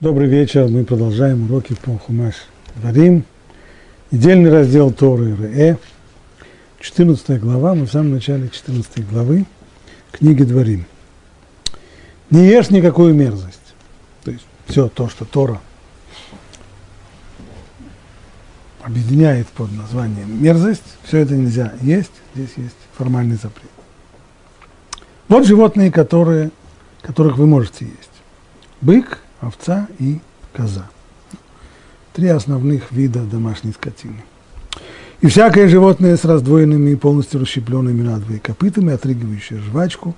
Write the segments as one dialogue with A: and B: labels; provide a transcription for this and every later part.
A: Добрый вечер. Мы продолжаем уроки по Хумаш Дворим. Недельный раздел Торы Ре. 14 глава. Мы в самом начале 14 главы книги Дворим. Не ешь никакую мерзость. То есть все то, что Тора объединяет под названием мерзость, все это нельзя есть. Здесь есть формальный запрет. Вот животные, которые, которых вы можете есть. Бык – овца и коза. Три основных вида домашней скотины. И всякое животное с раздвоенными и полностью расщепленными надвое копытами, отрыгивающее жвачку,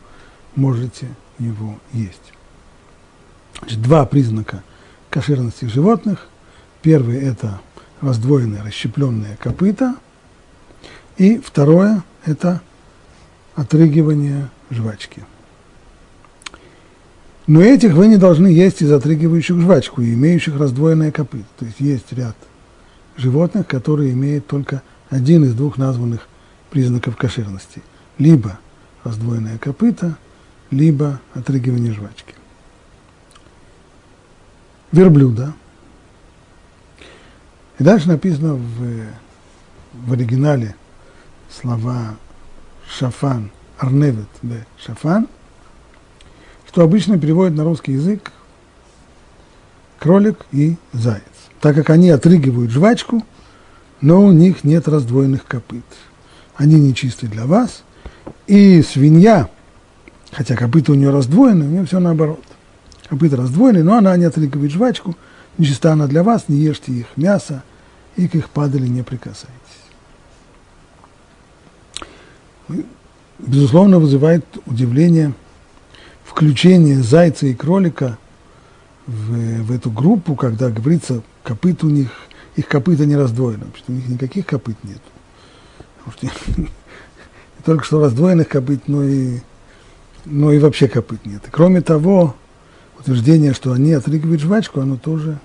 A: можете его есть. Значит, два признака кошерности животных. Первый – это раздвоенное, расщепленное копыта. И второе – это отрыгивание жвачки. Но этих вы не должны есть из отрыгивающих жвачку и имеющих раздвоенное копыт. То есть есть ряд животных, которые имеют только один из двух названных признаков кошерности. Либо раздвоенное копыто, либо отрыгивание жвачки. Верблюда. И дальше написано в, в оригинале слова шафан, арневет, бе шафан – что обычно переводят на русский язык кролик и заяц, так как они отрыгивают жвачку, но у них нет раздвоенных копыт. Они нечисты для вас, и свинья, хотя копыта у нее раздвоены, у нее все наоборот. Копыта раздвоены, но она не отрыгивает жвачку, нечиста она для вас, не ешьте их мясо, и к их падали не прикасайтесь. Безусловно, вызывает удивление – включение зайца и кролика в, в эту группу, когда говорится, копыт у них, их копыта не раздвоены, потому что у них никаких копыт нет. Не только что раздвоенных копыт, но и, но и вообще копыт нет. И кроме того, утверждение, что они отрыгивают жвачку, оно тоже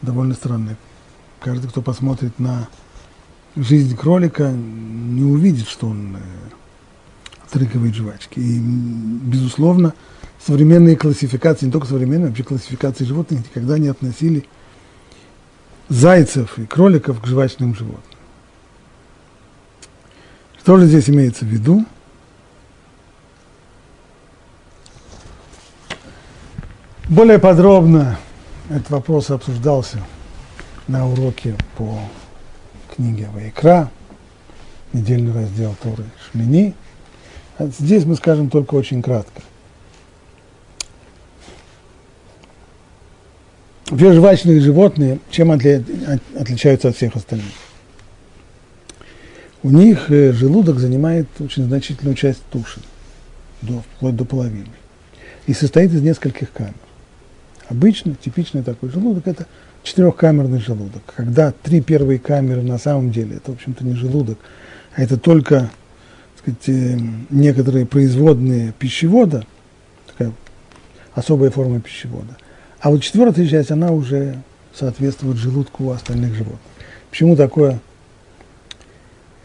A: довольно странное. Каждый, кто посмотрит на жизнь кролика, не увидит, что он отрыгивает жвачки. И, безусловно, современные классификации, не только современные, вообще классификации животных никогда не относили зайцев и кроликов к жвачным животным. Что же здесь имеется в виду? Более подробно этот вопрос обсуждался на уроке по книге Вайкра, недельный раздел Торы Шмини – Здесь мы скажем только очень кратко. Жвачные животные, чем отличаются от всех остальных? У них э, желудок занимает очень значительную часть туши, до, вплоть до половины, и состоит из нескольких камер. Обычно, типичный такой желудок – это четырехкамерный желудок. Когда три первые камеры на самом деле, это, в общем-то, не желудок, а это только сказать, э, некоторые производные пищевода, такая особая форма пищевода. А вот четвертая часть, она уже соответствует желудку у остальных животных. Почему такое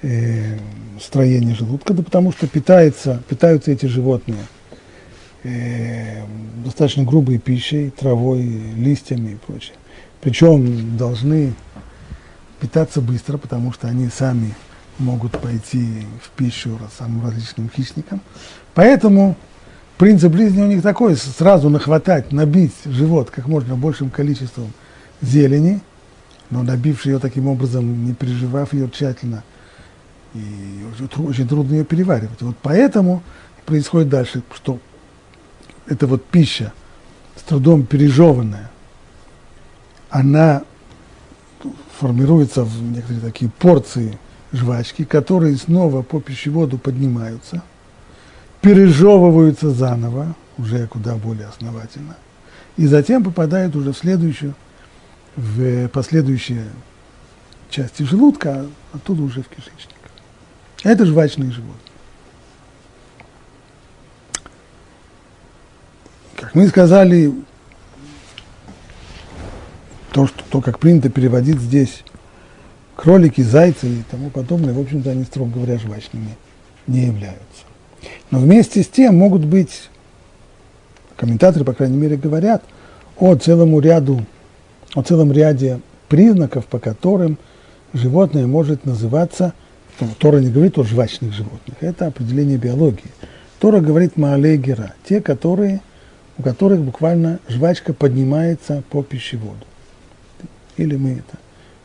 A: э, строение желудка? Да потому что питается, питаются эти животные э, достаточно грубой пищей, травой, листьями и прочее. Причем должны питаться быстро, потому что они сами могут пойти в пищу самым различным хищникам. Поэтому принцип жизни у них такой, сразу нахватать, набить живот как можно большим количеством зелени, но набивший ее таким образом, не переживав ее тщательно, и очень трудно ее переваривать. Вот поэтому происходит дальше, что эта вот пища, с трудом пережеванная, она формируется в некоторые такие порции – жвачки, которые снова по пищеводу поднимаются, пережевываются заново, уже куда более основательно, и затем попадают уже в следующую, в последующие части желудка, а оттуда уже в кишечник. Это жвачные животные. Как мы сказали, то, что, то, как принято переводить здесь кролики, зайцы и тому подобное, в общем-то, они, строго говоря, жвачными не являются. Но вместе с тем могут быть, комментаторы, по крайней мере, говорят о целому ряду, о целом ряде признаков, по которым животное может называться, ну, Тора не говорит о жвачных животных, это определение биологии. Тора говорит маалегера, те, которые, у которых буквально жвачка поднимается по пищеводу. Или мы это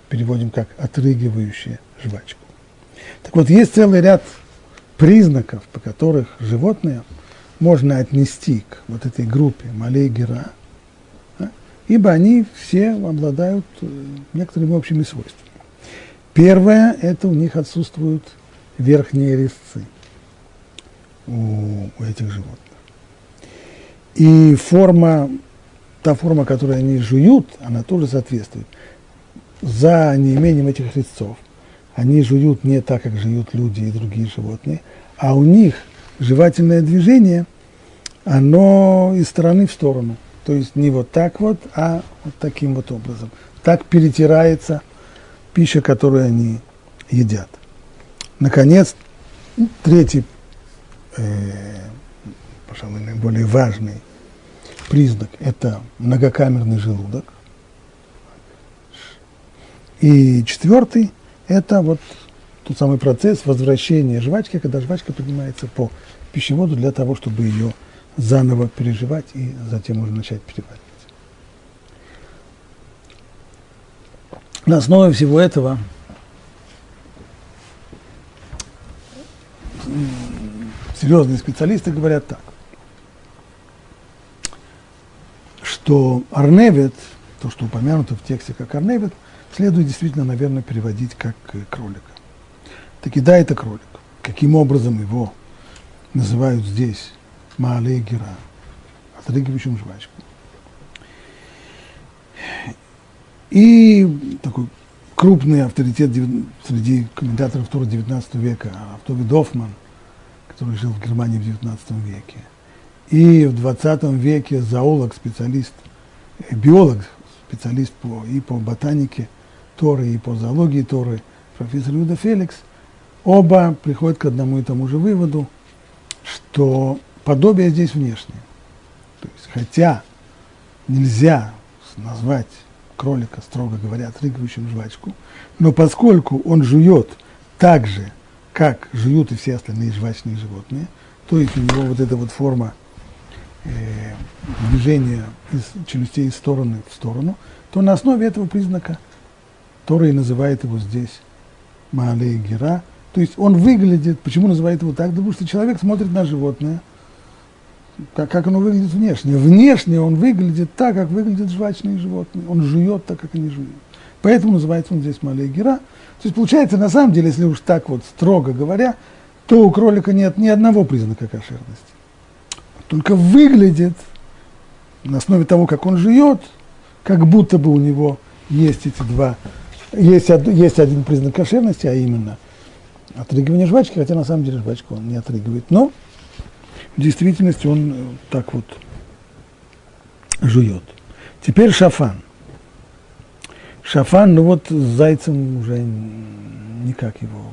A: переводим как отрыгивающая жвачку. Так вот, есть целый ряд признаков, по которых животные можно отнести к вот этой группе малей-гера, а, ибо они все обладают э, некоторыми общими свойствами. Первое – это у них отсутствуют верхние резцы у, у этих животных. И форма, та форма, которую они жуют, она тоже соответствует. За неимением этих резцов они жуют не так, как жуют люди и другие животные, а у них жевательное движение, оно из стороны в сторону. То есть не вот так вот, а вот таким вот образом. Так перетирается пища, которую они едят. Наконец, третий, э, пожалуй, наиболее важный признак – это многокамерный желудок. И четвертый – это вот тот самый процесс возвращения жвачки, когда жвачка поднимается по пищеводу для того, чтобы ее заново переживать и затем уже начать переваривать. На основе всего этого серьезные специалисты говорят так, что Арневит, то, что упомянуто в тексте как Арневит, следует действительно, наверное, переводить как кролика. Таки да, это кролик. Каким образом его называют здесь Маалей Гера, отрыгивающим жвачку. И такой крупный авторитет среди комментаторов Тура 19 века, Автови Дофман, который жил в Германии в 19 веке. И в 20 веке зоолог, специалист, э, биолог, специалист по, и по ботанике Торы, и по зоологии Торы, профессор Юда Феликс, оба приходят к одному и тому же выводу, что подобие здесь внешнее. То есть, хотя нельзя назвать кролика, строго говоря, отрыгивающим жвачку, но поскольку он жует так же, как жуют и все остальные жвачные животные, то есть у него вот эта вот форма э, движения из челюстей из стороны в сторону, то на основе этого признака Тора и называет его здесь Маалей Гера. То есть он выглядит, почему называет его так? Потому что человек смотрит на животное – как, как оно выглядит внешне. Внешне он выглядит так, как выглядят жвачные животные. Он жует так, как они жуют. Поэтому называется он здесь малей гера. То есть получается, на самом деле, если уж так вот строго говоря, то у кролика нет ни одного признака кошерности. Только выглядит на основе того, как он живет, как будто бы у него есть эти два, есть, есть один признак кошерности, а именно отрыгивание жвачки, хотя на самом деле жвачку он не отрыгивает. Но в действительности он э, так вот жует. Теперь шафан. Шафан, ну вот с зайцем уже никак его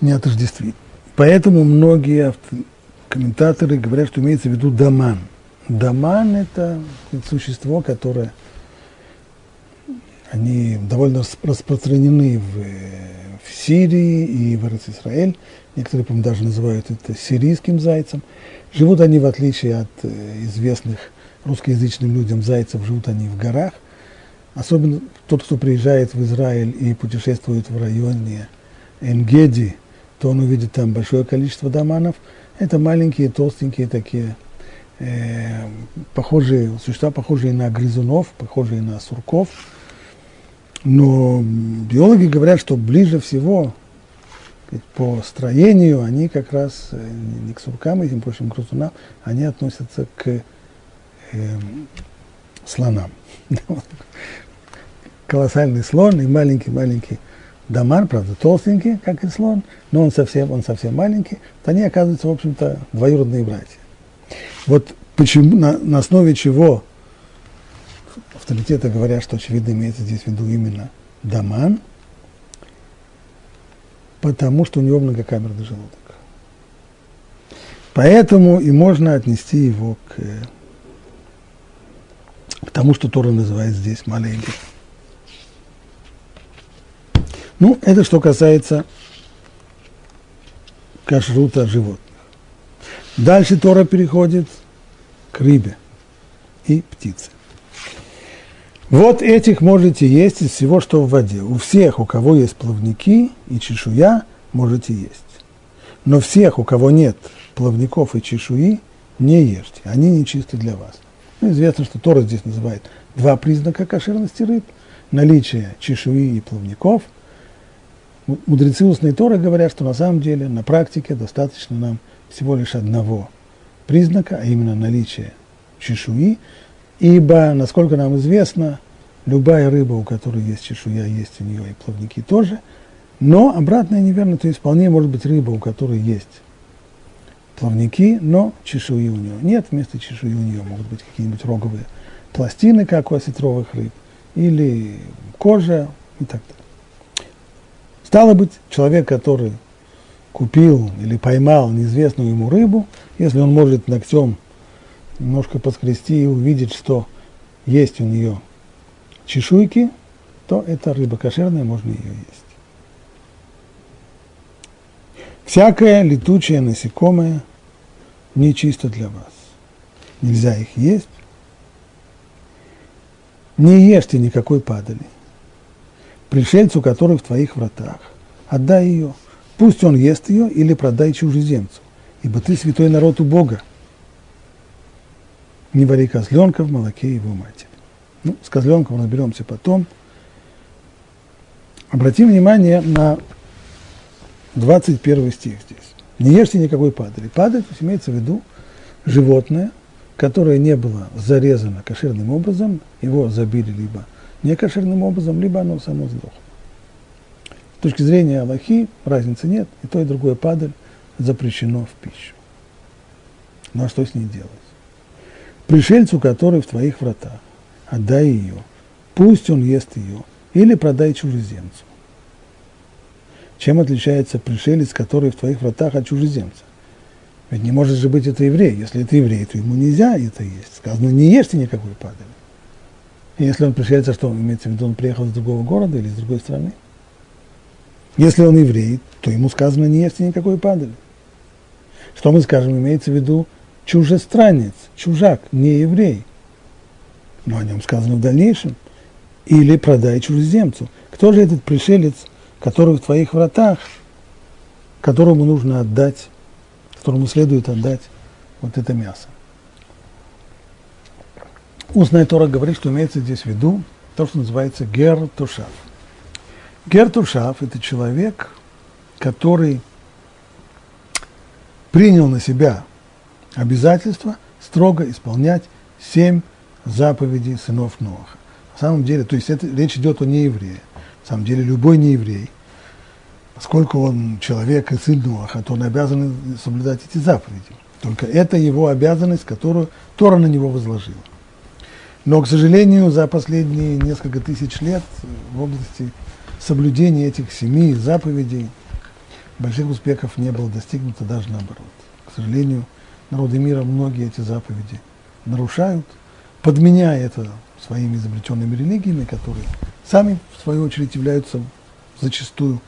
A: не отождествить. Поэтому многие комментаторы говорят, что имеется в виду даман. Даман – это существо, которое они довольно распространены в, в Сирии и в Израиль. Некоторые, по-моему, даже называют это сирийским зайцем. Живут они, в отличие от э, известных русскоязычным людям зайцев, живут они в горах. Особенно тот, кто приезжает в Израиль и путешествует в районе Энгеди, то он увидит там большое количество доманов. Это маленькие, толстенькие такие, э, похожие, существа, похожие на грызунов, похожие на сурков. Но биологи говорят, что ближе всего по строению они как раз э, не к суркам, этим прочим грызунам, они относятся к э, слонам. Колоссальный слон и маленький-маленький дамар, правда, толстенький, как и слон, но он совсем, он совсем маленький, то они оказываются, в общем-то, двоюродные братья. Вот почему, на, на основе чего авторитеты говорят, что очевидно имеется здесь в виду именно даман – потому что у него многокамерный желудок. Поэтому и можно отнести его к, тому, что Тора называет здесь маленьким. Ну, это что касается кашрута животных. Дальше Тора переходит к рыбе и птице. Вот этих можете есть из всего, что в воде. У всех, у кого есть плавники и чешуя, можете есть. Но всех, у кого нет плавников и чешуи, не ешьте. Они нечисты для вас. Ну, известно, что Тора здесь называет два признака кошерности рыб. Наличие чешуи и плавников. Мудрецы устной Торы говорят, что на самом деле на практике достаточно нам всего лишь одного признака, а именно наличие чешуи, ибо, насколько нам известно, любая рыба, у которой есть чешуя, есть у нее и плавники тоже, но обратное неверно, то есть вполне может быть рыба, у которой есть плавники, но чешуи у нее нет, вместо чешуи у нее могут быть какие-нибудь роговые пластины, как у осетровых рыб, или кожа и так далее. Стало быть, человек, который купил или поймал неизвестную ему рыбу, если он может ногтем немножко поскрести и увидеть, что есть у нее чешуйки, то это рыба кошерная, можно ее есть. Всякое летучее насекомое нечисто для вас. Нельзя их есть. Не ешьте никакой падали. Пришельцу, который в твоих вратах, отдай ее. Пусть он ест ее или продай чужеземцу, ибо ты святой народ у Бога. Не вари козленка в молоке его матери. Ну, с козленком разберемся потом. Обратим внимание на 21 стих здесь. Не ешьте никакой падали. Падаль имеется в виду животное, которое не было зарезано кошерным образом, его забили либо не кошерным образом, либо оно само сдохло. С точки зрения Аллахи разницы нет, и то, и другое падаль запрещено в пищу. Ну а что с ней делать? Пришельцу, который в твоих вратах, отдай ее, пусть он ест ее, или продай чужеземцу. Чем отличается пришелец, который в твоих вратах от чужеземца? Ведь не может же быть это еврей. Если это еврей, то ему нельзя это есть. Сказано, не ешьте никакой падали. Если он пришелец, а что имеется в виду, он приехал из другого города или из другой страны? Если он еврей, то ему сказано, не ешьте никакой падали. Что мы скажем, имеется в виду чужестранец, чужак, не еврей. Но о нем сказано в дальнейшем. Или продай чужеземцу. Кто же этот пришелец, который в твоих вратах, которому нужно отдать, которому следует отдать вот это мясо. Устная Тора говорит, что имеется здесь в виду то, что называется гер-тушав. Гер-тушав – это человек, который принял на себя обязательство строго исполнять семь заповедей сынов Ноаха. На самом деле, то есть это, речь идет о нееврее. На самом деле любой нееврей, поскольку он человек и сын Ноаха, то он обязан соблюдать эти заповеди. Только это его обязанность, которую Тора на него возложила. Но, к сожалению, за последние несколько тысяч лет в области соблюдения этих семи заповедей больших успехов не было достигнуто даже наоборот. К сожалению, народы мира многие эти заповеди нарушают, подменяя это своими изобретенными религиями, которые сами, в свою очередь, являются зачастую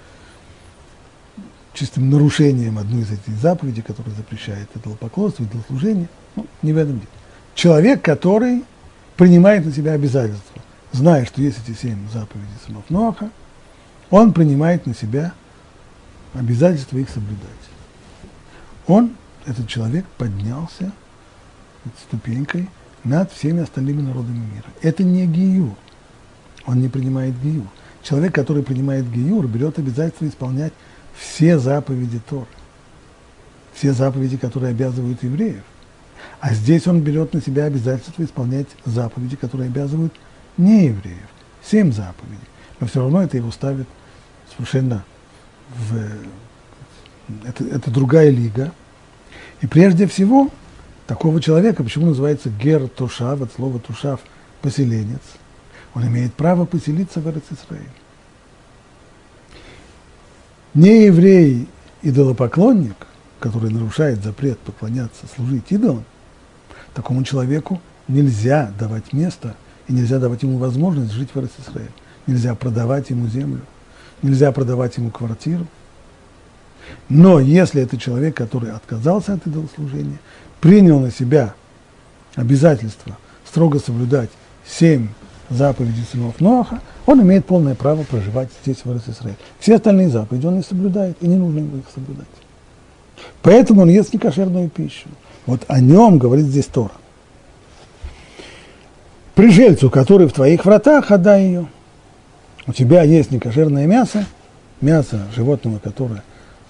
A: чистым нарушением одной из этих заповедей, которая запрещает идолопоклонство, идолослужение. Ну, не в этом дело. Человек, который принимает на себя обязательства, зная, что есть эти семь заповедей сынов Ноаха, он принимает на себя обязательство их соблюдать. Он, этот человек, поднялся ступенькой над всеми остальными народами мира. Это не гиюр. Он не принимает гиюр. Человек, который принимает гиюр, берет обязательство исполнять все заповеди Торы. Все заповеди, которые обязывают евреев. А здесь он берет на себя обязательство исполнять заповеди, которые обязывают не евреев. Семь заповедей. Но все равно это его ставит совершенно в... Это, это другая лига. И прежде всего, такого человека, почему называется гер тушав, от слова тушав, поселенец, он имеет право поселиться в Израиле. Не еврей идолопоклонник, который нарушает запрет поклоняться, служить идолам, такому человеку нельзя давать место и нельзя давать ему возможность жить в Израиле. Нельзя продавать ему землю, нельзя продавать ему квартиру. Но если это человек, который отказался от идолослужения, принял на себя обязательство строго соблюдать семь заповедей сынов Ноаха, он имеет полное право проживать здесь, в Израиле. Все остальные заповеди он не соблюдает, и не нужно ему их соблюдать. Поэтому он ест некошерную пищу. Вот о нем говорит здесь Тора. Пришельцу, который в твоих вратах, отдай ее. У тебя есть некошерное мясо, мясо животного, которое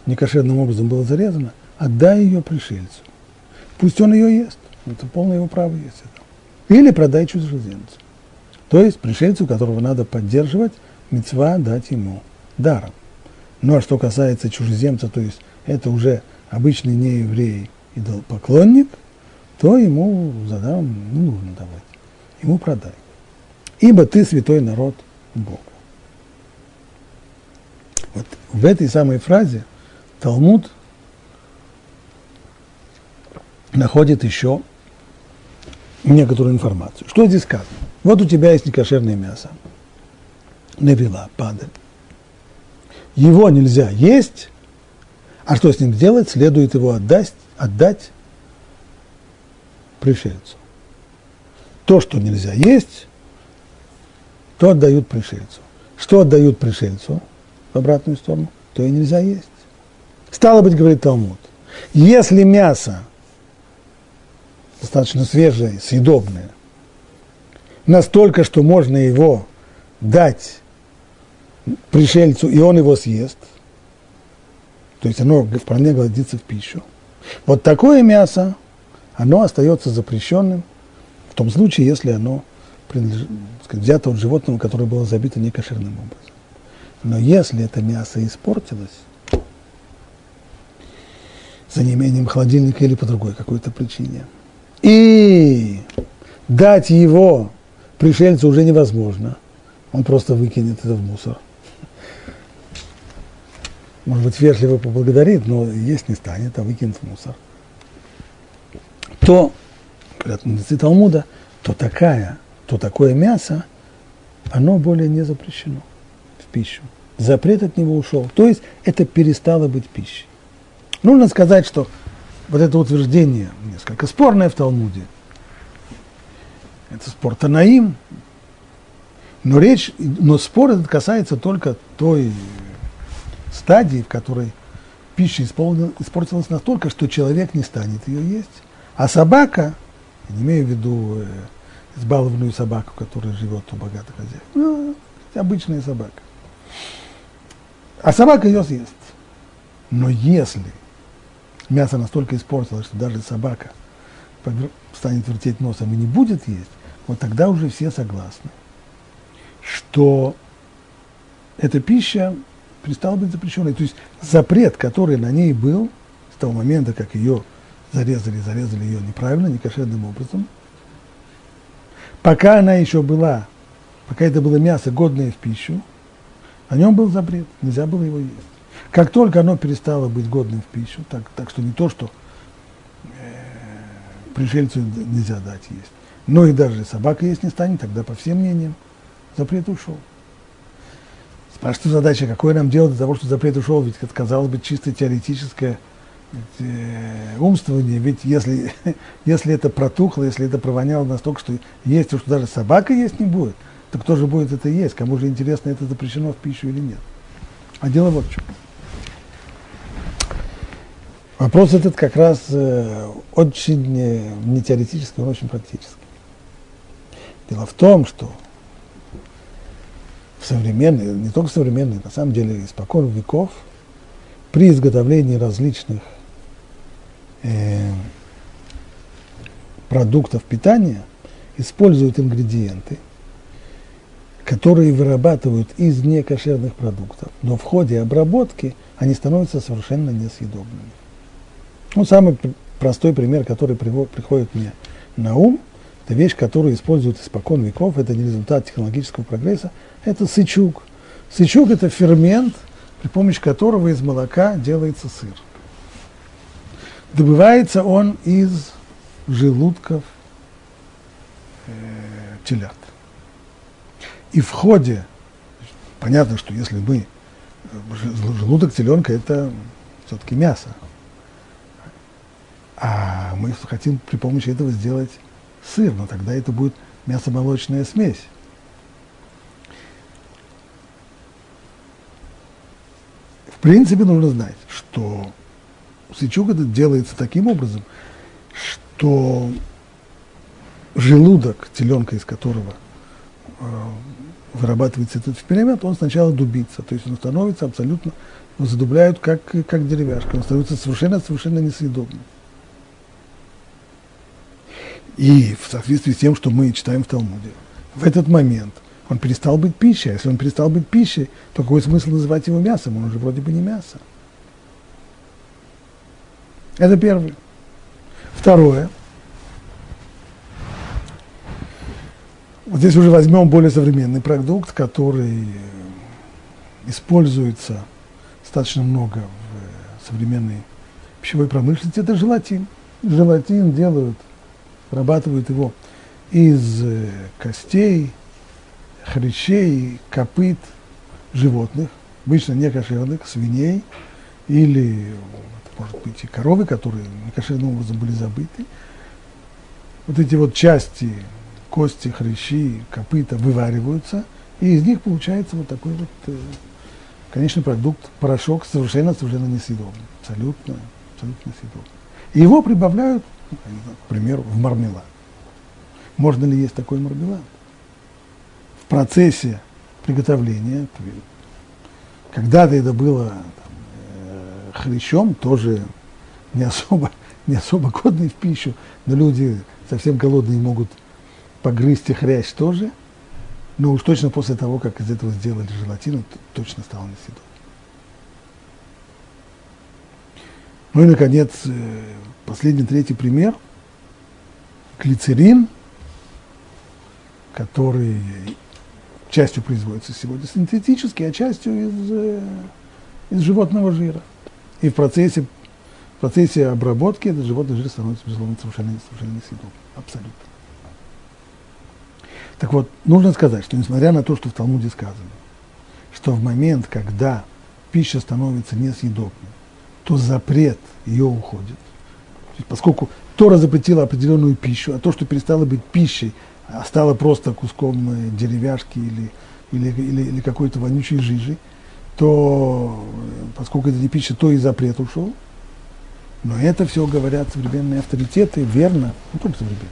A: некошерным образом было зарезано, отдай ее пришельцу. Пусть он ее ест. Это полное его право есть. Это. Или продай чужеземцу. То есть пришельцу, которого надо поддерживать, мецва дать ему даром. Ну а что касается чужеземца, то есть это уже обычный нееврей, идолопоклонник, то ему за даром не нужно давать. Ему продай. Ибо ты святой народ Бога. Вот в этой самой фразе Талмуд находит еще некоторую информацию. Что здесь сказано? Вот у тебя есть некошерное мясо. Навела, падаль. Его нельзя есть, а что с ним сделать? Следует его отдать, отдать пришельцу. То, что нельзя есть, то отдают пришельцу. Что отдают пришельцу в обратную сторону, то и нельзя есть. Стало быть, говорит Талмуд, если мясо достаточно свежее, съедобное, настолько, что можно его дать пришельцу, и он его съест, то есть оно вполне годится в пищу. Вот такое мясо, оно остается запрещенным в том случае, если оно сказать, взято от животного, которое было забито некошерным образом. Но если это мясо испортилось, за неимением холодильника или по другой какой-то причине, и дать его пришельцу уже невозможно. Он просто выкинет это в мусор. Может быть, вежливо поблагодарит, но есть не станет, а выкинет в мусор. То, говорят мудрецы Талмуда, то такая, то такое мясо, оно более не запрещено в пищу. Запрет от него ушел. То есть это перестало быть пищей. Нужно сказать, что вот это утверждение несколько спорное в Талмуде. Это спор Танаим. Но речь, но спор этот касается только той стадии, в которой пища испортилась настолько, что человек не станет ее есть. А собака, я не имею в виду э, избалованную собаку, которая живет у богатых хозяев, ну, обычная собака. А собака ее съест. Но если мясо настолько испортилось, что даже собака станет вертеть носом и не будет есть, вот тогда уже все согласны, что эта пища перестала быть запрещенной. То есть запрет, который на ней был с того момента, как ее зарезали, зарезали ее неправильно, некошерным образом, пока она еще была, пока это было мясо, годное в пищу, на нем был запрет, нельзя было его есть. Как только оно перестало быть годным в пищу, так, так что не то, что э, пришельцу нельзя дать есть, но и даже собака есть не станет, тогда по всем мнениям запрет ушел. Спрашивается задача, какое нам дело для того, что запрет ушел, ведь это казалось бы чисто теоретическое э, умствование, ведь если, если это протухло, если это провоняло настолько, что есть, то что даже собака есть не будет, то кто же будет это есть? Кому же интересно, это запрещено в пищу или нет? А дело вот в чем. Вопрос этот как раз э, очень э, не теоретический, он очень практический. Дело в том, что в современные, не только современные, на самом деле испокон веков, при изготовлении различных э, продуктов питания используют ингредиенты, которые вырабатывают из некошерных продуктов, но в ходе обработки они становятся совершенно несъедобными. Ну, самый простой пример, который приходит мне на ум, это вещь, которую используют испокон веков, это не результат технологического прогресса, это сычук. Сычук – это фермент, при помощи которого из молока делается сыр. Добывается он из желудков э, телят. И в ходе, понятно, что если мы, желудок теленка – это все-таки мясо, а мы хотим при помощи этого сделать сыр, но тогда это будет мясомолочная смесь. В принципе, нужно знать, что сычук это делается таким образом, что желудок теленка, из которого э, вырабатывается этот фермент, он сначала дубится, то есть он становится абсолютно, задубляют как, как деревяшка, он становится совершенно-совершенно несъедобным. И в соответствии с тем, что мы читаем в Талмуде, в этот момент он перестал быть пищей. А если он перестал быть пищей, то какой смысл называть его мясом? Он уже вроде бы не мясо. Это первое. Второе. Вот здесь уже возьмем более современный продукт, который используется достаточно много в современной пищевой промышленности. Это желатин. Желатин делают вырабатывают его из э, костей, хрящей, копыт животных, обычно не кошерных, свиней или, может быть, и коровы, которые некошерным образом были забыты. Вот эти вот части, кости, хрящи, копыта вывариваются, и из них получается вот такой вот э, конечный продукт, порошок, совершенно-совершенно несъедобный, абсолютно, абсолютно несъедобный. И его прибавляют к примеру, в мармелад. Можно ли есть такой мармелад? В процессе приготовления, когда-то это было там, э, хрящом, тоже не особо, не особо годный в пищу, но люди совсем голодные могут погрызть и хрящ тоже, но уж точно после того, как из этого сделали желатин, точно стало несъедобным. Ну и, наконец, э, последний, третий пример. Глицерин, который частью производится сегодня синтетически, а частью из, э, из животного жира. И в процессе, в процессе обработки этот животный жир становится, безусловно, совершенно, совершенно несъедобным. Абсолютно. Так вот, нужно сказать, что несмотря на то, что в Талмуде сказано, что в момент, когда пища становится несъедобной, то запрет ее уходит. Поскольку Тора запретила определенную пищу, а то, что перестало быть пищей, а стало просто куском э, деревяшки или, или, или, или какой-то вонючей жижи, то, э, поскольку это не пища, то и запрет ушел. Но это все говорят современные авторитеты, верно, не только современные.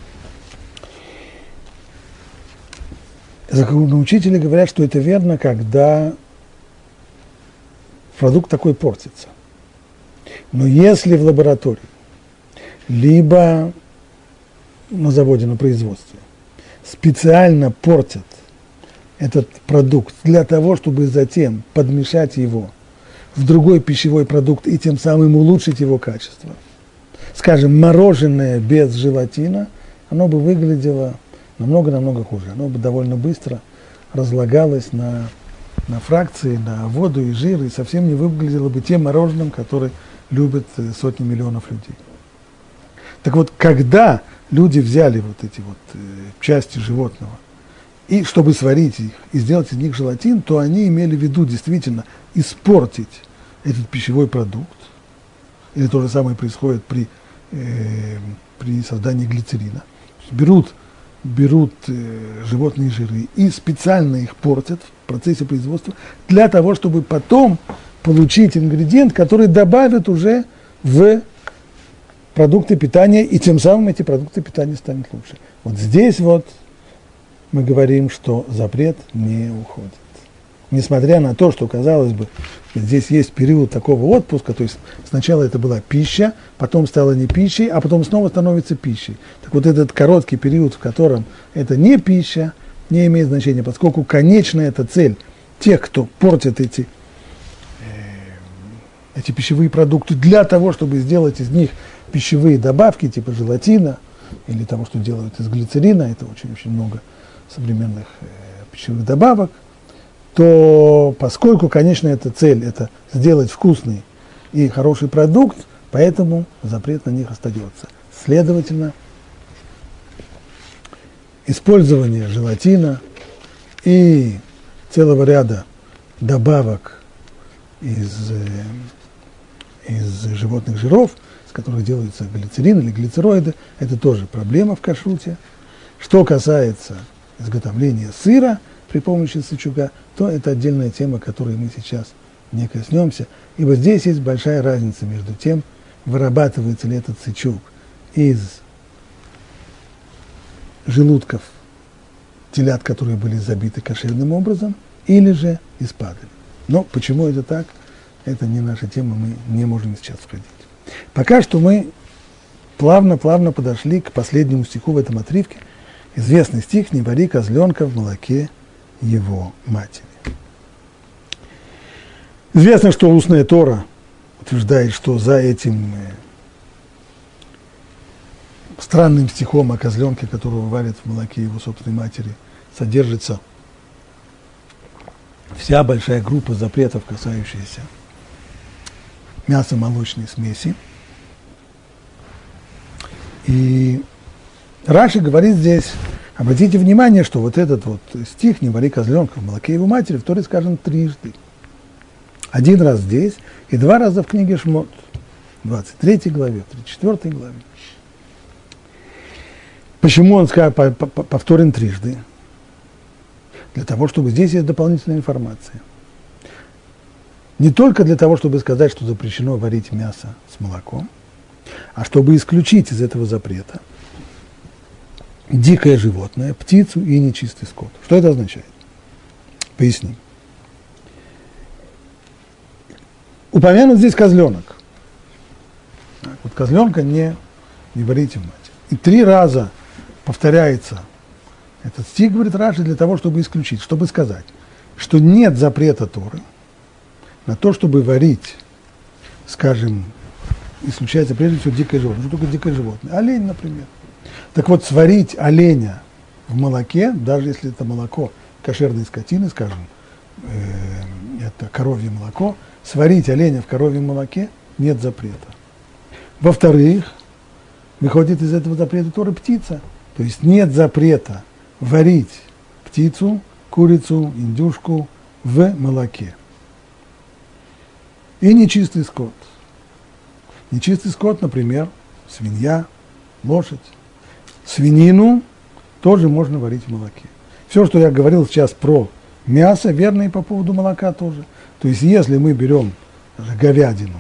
A: Законоучители говорят, что это верно, когда продукт такой портится. Но если в лаборатории, либо на заводе, на производстве, специально портят этот продукт для того, чтобы затем подмешать его в другой пищевой продукт и тем самым улучшить его качество. Скажем, мороженое без желатина, оно бы выглядело намного-намного хуже. Оно бы довольно быстро разлагалось на, на фракции, на воду и жир, и совсем не выглядело бы тем мороженым, который любят э, сотни миллионов людей. Так вот, когда люди взяли вот эти вот э, части животного, и чтобы сварить их и сделать из них желатин, то они имели в виду действительно испортить этот пищевой продукт. Или то же самое происходит при, э, при создании глицерина. Берут, берут э, животные жиры и специально их портят в процессе производства для того, чтобы потом получить ингредиент, который добавят уже в продукты питания, и тем самым эти продукты питания станут лучше. Вот здесь вот мы говорим, что запрет не уходит. Несмотря на то, что, казалось бы, здесь есть период такого отпуска, то есть сначала это была пища, потом стала не пищей, а потом снова становится пищей. Так вот этот короткий период, в котором это не пища, не имеет значения, поскольку конечная эта цель тех, кто портит эти эти пищевые продукты для того, чтобы сделать из них пищевые добавки типа желатина или того, что делают из глицерина, это очень-очень много современных э, пищевых добавок, то поскольку, конечно, эта цель – это сделать вкусный и хороший продукт, поэтому запрет на них остается. Следовательно, использование желатина и целого ряда добавок из, э, из животных жиров, с которых делаются глицерин или глицероиды, это тоже проблема в кашруте. Что касается изготовления сыра при помощи сычуга, то это отдельная тема, которой мы сейчас не коснемся, ибо здесь есть большая разница между тем, вырабатывается ли этот сычуг из желудков телят, которые были забиты кошерным образом, или же из падали. Но почему это так, это не наша тема, мы не можем сейчас входить. Пока что мы плавно-плавно подошли к последнему стиху в этом отрывке. Известный стих «Не вари козленка в молоке его матери». Известно, что устная Тора утверждает, что за этим э, странным стихом о козленке, которого варят в молоке его собственной матери, содержится вся большая группа запретов, касающихся мясо-молочной смеси. И Раши говорит здесь, обратите внимание, что вот этот вот стих «Не вари козленка в молоке его матери» в Торе сказан трижды. Один раз здесь и два раза в книге Шмот, в 23 главе, в 34 главе. Почему он сказал, повторен трижды? Для того, чтобы здесь есть дополнительная информация – не только для того, чтобы сказать, что запрещено варить мясо с молоком, а чтобы исключить из этого запрета дикое животное, птицу и нечистый скот. Что это означает? Поясним. Упомянут здесь козленок. Вот козленка не, не варите в мать. И три раза повторяется этот стих, говорит Раши, для того, чтобы исключить, чтобы сказать, что нет запрета Торы – на то, чтобы варить, скажем, исключается прежде всего дикое животное. Что такое дикое животное? Олень, например. Так вот, сварить оленя в молоке, даже если это молоко кошерной скотины, скажем, э, это коровье молоко, сварить оленя в коровьем молоке нет запрета. Во-вторых, выходит из этого запрета тоже птица. То есть нет запрета варить птицу, курицу, индюшку в молоке и нечистый скот. Нечистый скот, например, свинья, лошадь. Свинину тоже можно варить в молоке. Все, что я говорил сейчас про мясо, верно и по поводу молока тоже. То есть, если мы берем говядину,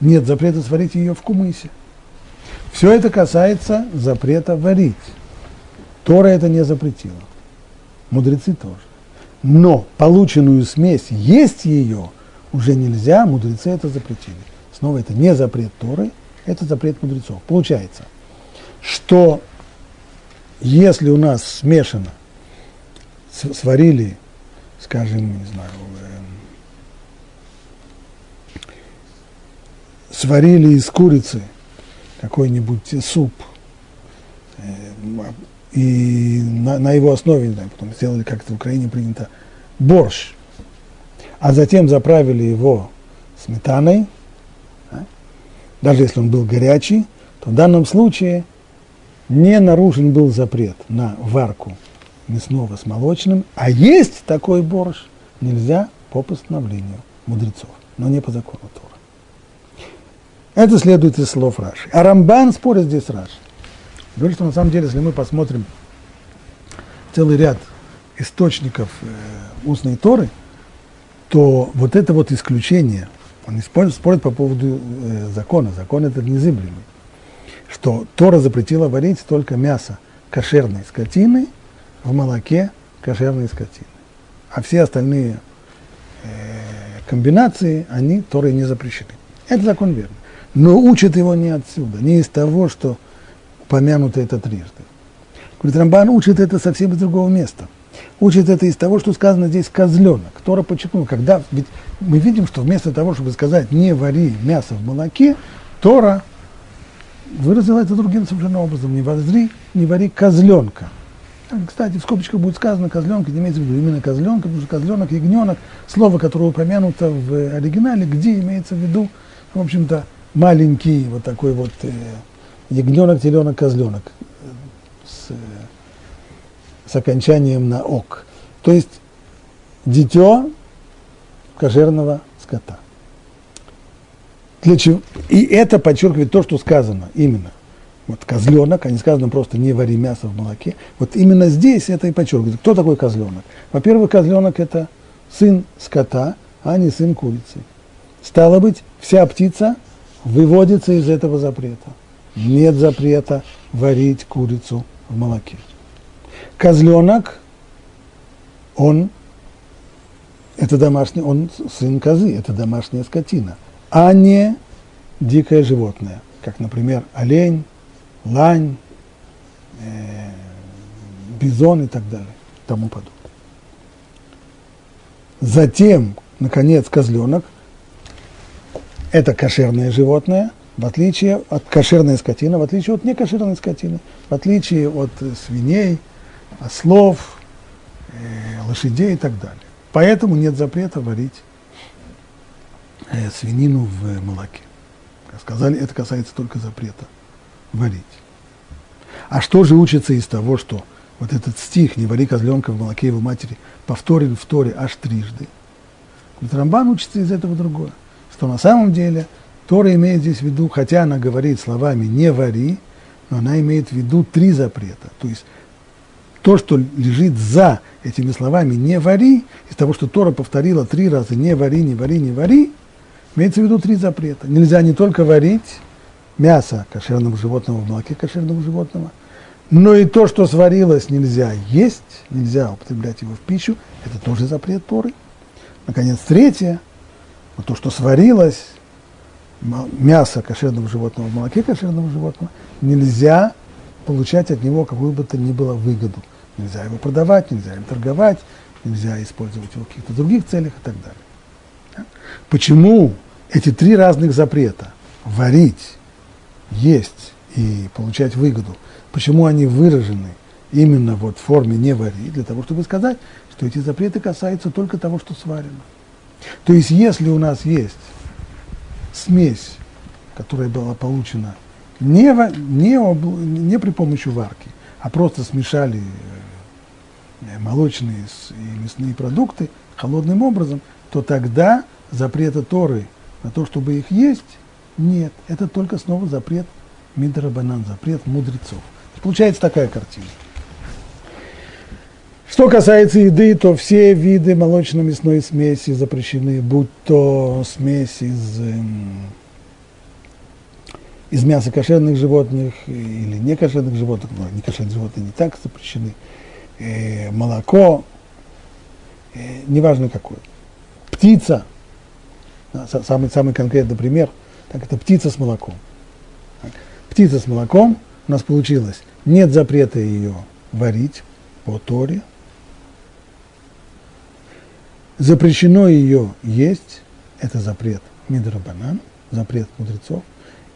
A: нет запрета сварить ее в кумысе. Все это касается запрета варить. Тора это не запретила. Мудрецы тоже. Но полученную смесь, есть ее – уже нельзя, мудрецы это запретили. Снова это не запрет Торы, это запрет мудрецов. Получается, что если у нас смешано, сварили, скажем, не знаю, э, сварили из курицы какой-нибудь суп, э, и на, на его основе, не потом сделали, как это в Украине принято, борщ, а затем заправили его сметаной, даже если он был горячий, то в данном случае не нарушен был запрет на варку мясного с молочным, а есть такой борщ нельзя по постановлению мудрецов, но не по закону Тора. Это следует из слов Раши. А Рамбан спорит здесь Раши. Говорит, что на самом деле, если мы посмотрим целый ряд источников э, устной Торы – то вот это вот исключение, он спорит, по поводу э, закона, закон этот незыблемый, что Тора запретила варить только мясо кошерной скотины в молоке кошерной скотины. А все остальные э, комбинации, они Торой не запрещены. Это закон верный. Но учат его не отсюда, не из того, что упомянуто это трижды. Говорит, Рамбан учит это совсем из другого места учит это из того, что сказано здесь козленок. Тора подчеркнул, когда ведь мы видим, что вместо того, чтобы сказать не вари мясо в молоке, Тора выразила это другим совершенно образом. Не вари, не вари козленка. Кстати, в скобочках будет сказано козленка, не имеется в виду именно козленка, потому что козленок, ягненок, слово, которое упомянуто в оригинале, где имеется в виду, в общем-то, маленький вот такой вот э, ягненок, теленок, козленок с, с окончанием на ок. То есть дитё кошерного скота. Для чего? И это подчеркивает то, что сказано именно. Вот козленок, а не сказано просто не вари мясо в молоке. Вот именно здесь это и подчеркивает. Кто такой козленок? Во-первых, козленок это сын скота, а не сын курицы. Стало быть, вся птица выводится из этого запрета. Нет запрета варить курицу в молоке. Козленок, он, это домашний, он сын козы, это домашняя скотина, а не дикое животное, как, например, олень, лань, э, бизон и так далее, тому подобное. Затем, наконец, козленок – это кошерное животное, в отличие от кошерной скотины, в отличие от некошерной скотины, в отличие от свиней, ослов, э, лошадей и так далее. Поэтому нет запрета варить э, свинину в молоке. Сказали, это касается только запрета варить. А что же учится из того, что вот этот стих «Не вари козленка в молоке его матери» повторен в Торе аж трижды? Ведь Рамбан учится из этого другое, что на самом деле Тора имеет здесь в виду, хотя она говорит словами «не вари», но она имеет в виду три запрета. То есть то, что лежит за этими словами «не вари», из того, что Тора повторила три раза «не вари, не вари, не вари», имеется в виду три запрета. Нельзя не только варить мясо кошерного животного в молоке кошерного животного, но и то, что сварилось, нельзя есть, нельзя употреблять его в пищу, это тоже запрет Торы. Наконец, третье, то, что сварилось, мясо кошерного животного в молоке кошерного животного, нельзя получать от него какую бы то ни было выгоду. Нельзя его продавать, нельзя им торговать, нельзя использовать его в каких-то других целях и так далее. Почему эти три разных запрета – варить, есть и получать выгоду, почему они выражены именно вот в форме «не вари», для того, чтобы сказать, что эти запреты касаются только того, что сварено. То есть, если у нас есть смесь, которая была получена не, не, не при помощи варки, а просто смешали э, молочные и мясные продукты холодным образом, то тогда запрета Торы на то, чтобы их есть, нет. Это только снова запрет Мидрабанан, запрет мудрецов. Получается такая картина. Что касается еды, то все виды молочно-мясной смеси запрещены, будь то смесь из, эм, из мяса кошерных животных или некошерных животных, но некошерных животных не так запрещены, э, молоко, э, неважно какое. Птица, самый, самый конкретный пример, так это птица с молоком. Птица с молоком у нас получилось, нет запрета ее варить по Торе, запрещено ее есть, это запрет Мидрабанан, запрет мудрецов,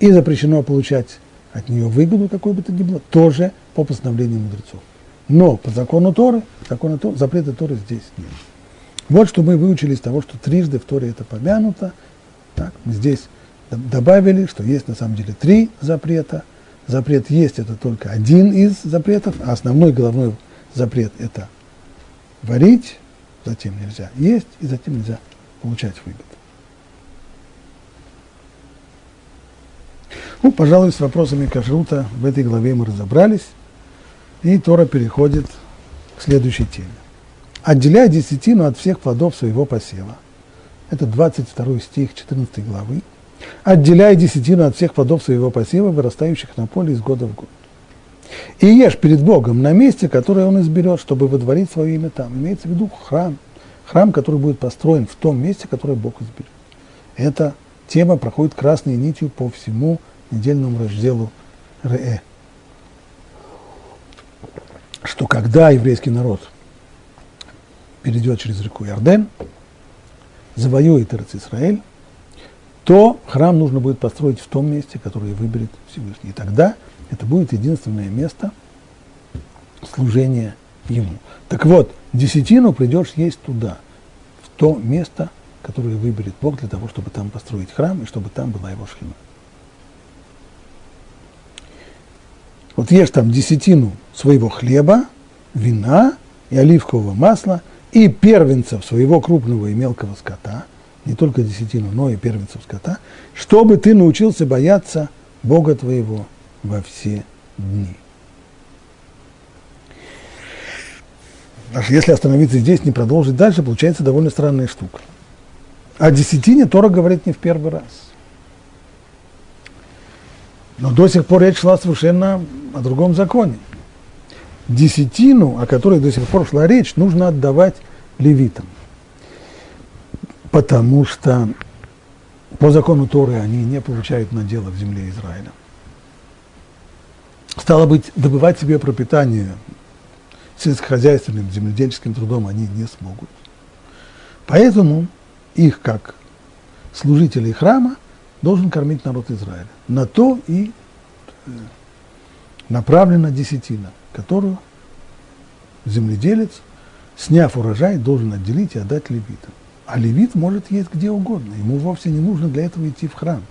A: и запрещено получать от нее выгоду, какой бы то ни было, тоже по постановлению мудрецов. Но по закону Торы, закону Торы запрета Торы здесь нет. Вот что мы выучили из того, что трижды в Торе это помянуто. Так, мы здесь добавили, что есть на самом деле три запрета. Запрет есть это только один из запретов, а основной головной запрет это варить, затем нельзя есть, и затем нельзя получать выгоду. Ну, пожалуй, с вопросами кашрута в этой главе мы разобрались, и Тора переходит к следующей теме. Отделяя десятину от всех плодов своего посева. Это 22 стих 14 главы. Отделяя десятину от всех плодов своего посева, вырастающих на поле из года в год. И ешь перед Богом на месте, которое Он изберет, чтобы выдворить свое имя там. Имеется в виду храм. Храм, который будет построен в том месте, которое Бог изберет. Эта тема проходит красной нитью по всему недельному разделу Ре. Что когда еврейский народ перейдет через реку Иорден, завоюет Эрц Израиль, то храм нужно будет построить в том месте, которое выберет Всевышний. И тогда это будет единственное место служения ему. Так вот, десятину придешь есть туда, в то место, которое выберет Бог для того, чтобы там построить храм и чтобы там была его шхина. Вот ешь там десятину своего хлеба, вина и оливкового масла, и первенцев своего крупного и мелкого скота, не только десятину, но и первенцев скота, чтобы ты научился бояться Бога твоего во все дни. Даже если остановиться здесь, не продолжить дальше, получается довольно странная штука. О десятине Тора говорит не в первый раз. Но до сих пор речь шла совершенно о другом законе. Десятину, о которой до сих пор шла речь, нужно отдавать левитам. Потому что по закону Торы они не получают надела в земле Израиля. Стало быть, добывать себе пропитание сельскохозяйственным, земледельческим трудом они не смогут. Поэтому их, как служителей храма, должен кормить народ Израиля. На то и э, направлена десятина, которую земледелец, сняв урожай, должен отделить и отдать левитам. А левит может есть где угодно, ему вовсе не нужно для этого идти в храм.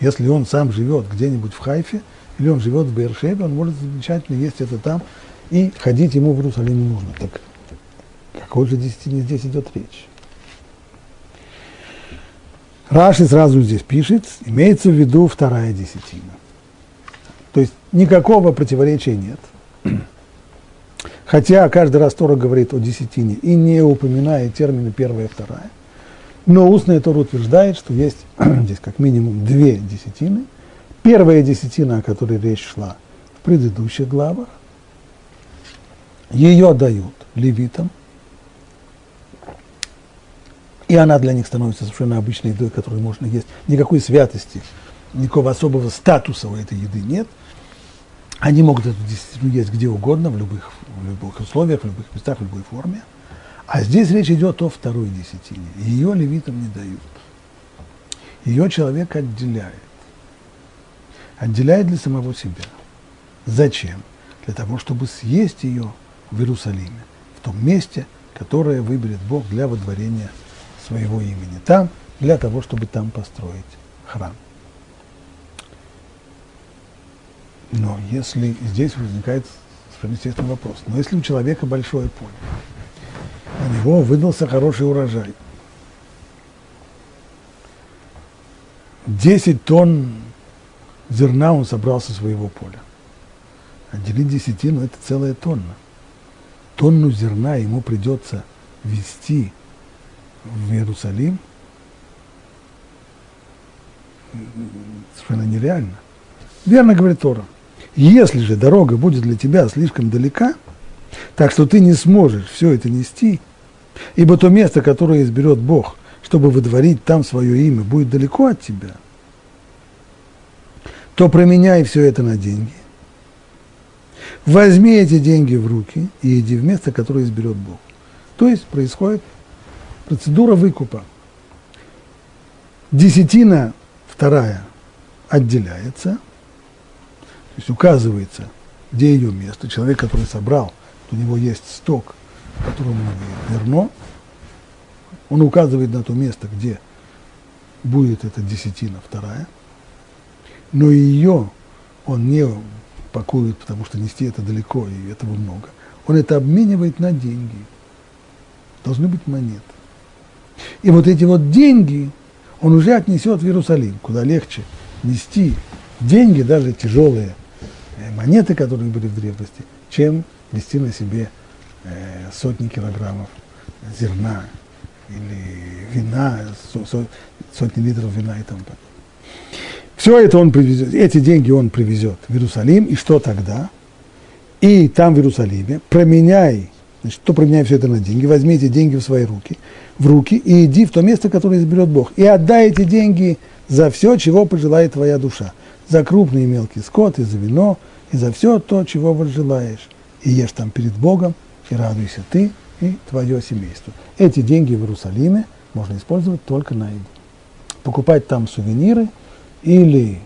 A: Если он сам живет где-нибудь в Хайфе, или он живет в Бершеве, он может замечательно есть это там, и ходить ему в Иерусалим не нужно. Так какой же десятине здесь идет речь? Раши сразу здесь пишет, имеется в виду вторая десятина. То есть никакого противоречия нет. Хотя каждый раз Тора говорит о десятине и не упоминает термины первая и вторая. Но устная Тора утверждает, что есть здесь как минимум две десятины. Первая десятина, о которой речь шла в предыдущих главах, ее дают левитам – и она для них становится совершенно обычной едой, которую можно есть. Никакой святости, никакого особого статуса у этой еды нет. Они могут эту десятину есть где угодно, в любых, в любых условиях, в любых местах, в любой форме. А здесь речь идет о второй десятине. Ее левитам не дают. Ее человек отделяет. Отделяет для самого себя. Зачем? Для того, чтобы съесть ее в Иерусалиме, в том месте, которое выберет Бог для водворения своего имени там, для того, чтобы там построить храм. Но если здесь возникает совершенно естественный вопрос, но если у человека большое поле, у него выдался хороший урожай, 10 тонн зерна он собрал со своего поля. Отделить десятину – это целая тонна. Тонну зерна ему придется вести в Иерусалим совершенно нереально. Верно говорит Тора. Если же дорога будет для тебя слишком далека, так что ты не сможешь все это нести, ибо то место, которое изберет Бог, чтобы выдворить там свое имя, будет далеко от тебя, то променяй все это на деньги. Возьми эти деньги в руки и иди в место, которое изберет Бог. То есть происходит процедура выкупа. Десятина вторая отделяется, то есть указывается, где ее место. Человек, который собрал, у него есть сток, которому верно, он указывает на то место, где будет эта десятина вторая, но ее он не пакует, потому что нести это далеко, и этого много. Он это обменивает на деньги. Должны быть монеты. И вот эти вот деньги он уже отнесет в Иерусалим, куда легче нести деньги, даже тяжелые э, монеты, которые были в древности, чем нести на себе э, сотни килограммов зерна или вина, сотни литров вина и тому подобное. Все это он привезет, эти деньги он привезет в Иерусалим, и что тогда? И там в Иерусалиме променяй, значит, кто променяй все это на деньги, возьми эти деньги в свои руки – в руки и иди в то место, которое изберет Бог. И отдай эти деньги за все, чего пожелает твоя душа. За крупный и мелкий скот, и за вино, и за все то, чего желаешь. И ешь там перед Богом, и радуйся ты и твое семейство. Эти деньги в Иерусалиме можно использовать только на еду. Покупать там сувениры или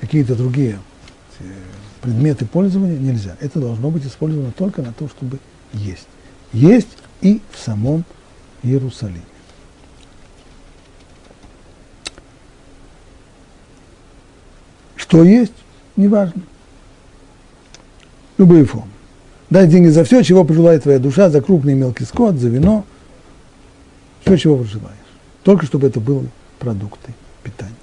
A: какие-то другие э, предметы пользования нельзя. Это должно быть использовано только на то, чтобы есть. Есть и в самом Иерусалиме. Что есть, неважно. Любые формы. Дай деньги за все, чего пожелает твоя душа, за крупный и мелкий скот, за вино, все, чего пожелаешь. Только чтобы это были продукты питания.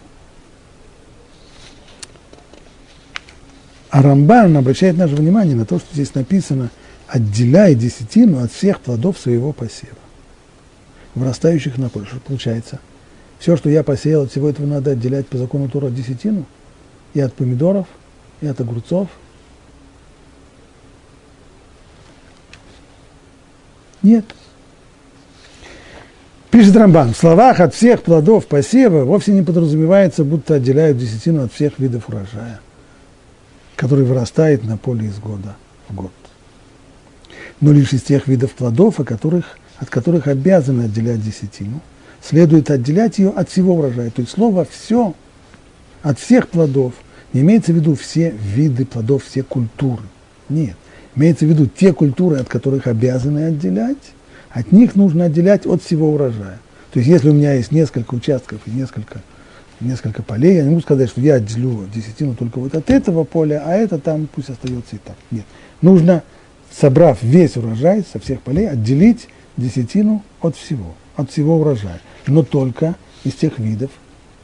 A: А Рамбан обращает наше внимание на то, что здесь написано «отделяй десятину от всех плодов своего посева, вырастающих на поле». Что получается? Все, что я посеял, от всего этого надо отделять по закону Тора десятину? И от помидоров, и от огурцов? Нет. Пишет Рамбан, в словах от всех плодов посева вовсе не подразумевается, будто отделяют десятину от всех видов урожая – который вырастает на поле из года в год. Но лишь из тех видов плодов, о которых, от которых обязаны отделять десятину, следует отделять ее от всего урожая. То есть слово «все» от всех плодов не имеется в виду все виды плодов, все культуры. Нет. Имеется в виду те культуры, от которых обязаны отделять, от них нужно отделять от всего урожая. То есть если у меня есть несколько участков и несколько несколько полей, я не могу сказать, что я отделю десятину только вот от этого поля, а это там пусть остается и так. Нет. Нужно, собрав весь урожай со всех полей, отделить десятину от всего, от всего урожая. Но только из тех видов,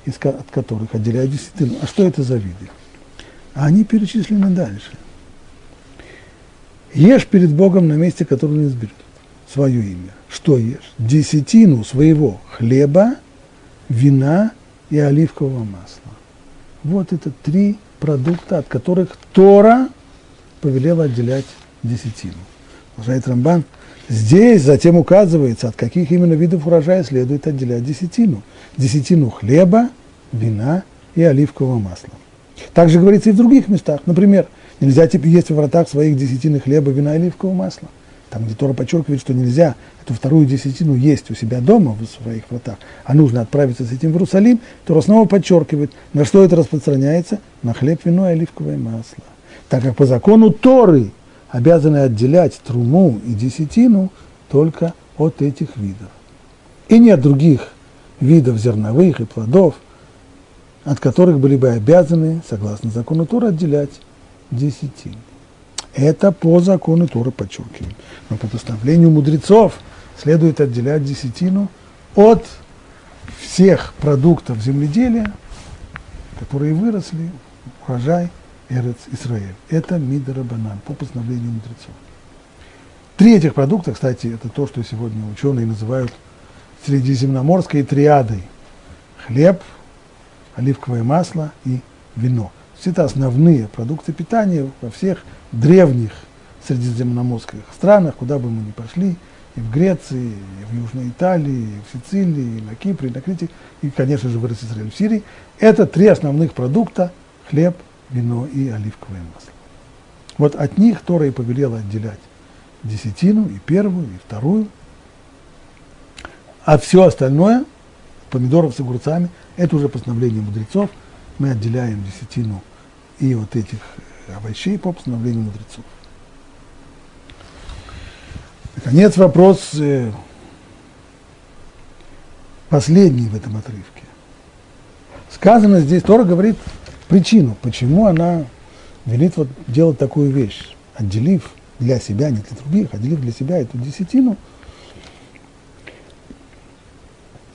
A: из, от которых отделяют десятину. А что это за виды? А они перечислены дальше. Ешь перед Богом на месте, которое не изберет свое имя. Что ешь? Десятину своего хлеба, вина и оливкового масла. Вот это три продукта, от которых Тора повелела отделять десятину. Продолжает Рамбан. Здесь затем указывается, от каких именно видов урожая следует отделять десятину. Десятину хлеба, вина и оливкового масла. Также говорится и в других местах. Например, нельзя тебе есть в вратах своих десятины хлеба, вина и оливкового масла. Там, где Тора подчеркивает, что нельзя эту вторую десятину есть у себя дома, в своих вратах, а нужно отправиться с этим в Иерусалим, Тора снова подчеркивает, на что это распространяется? На хлеб, вино и оливковое масло. Так как по закону Торы обязаны отделять труму и десятину только от этих видов. И нет других видов зерновых и плодов, от которых были бы обязаны, согласно закону Тора, отделять десятину. Это по закону Тора подчеркиваем. Но по постановлению мудрецов следует отделять десятину от всех продуктов земледелия, которые выросли, урожай Эрец Израиль. Это Мидарабанан по постановлению мудрецов. Три этих продукта, кстати, это то, что сегодня ученые называют средиземноморской триадой. Хлеб, оливковое масло и вино. Все это основные продукты питания во всех древних средиземноморских странах, куда бы мы ни пошли, и в Греции, и в Южной Италии, и в Сицилии, и на Кипре, и на Крите, и, конечно же, в Израиль, в Сирии. Это три основных продукта – хлеб, вино и оливковое масло. Вот от них Тора и повелела отделять десятину, и первую, и вторую. А все остальное, помидоров с огурцами, это уже постановление мудрецов. Мы отделяем десятину и вот этих овощей по постановлению мудрецов. Наконец вопрос э, последний в этом отрывке. Сказано здесь, Тора говорит причину, почему она велит вот делать такую вещь, отделив для себя, не для других, отделив для себя эту десятину,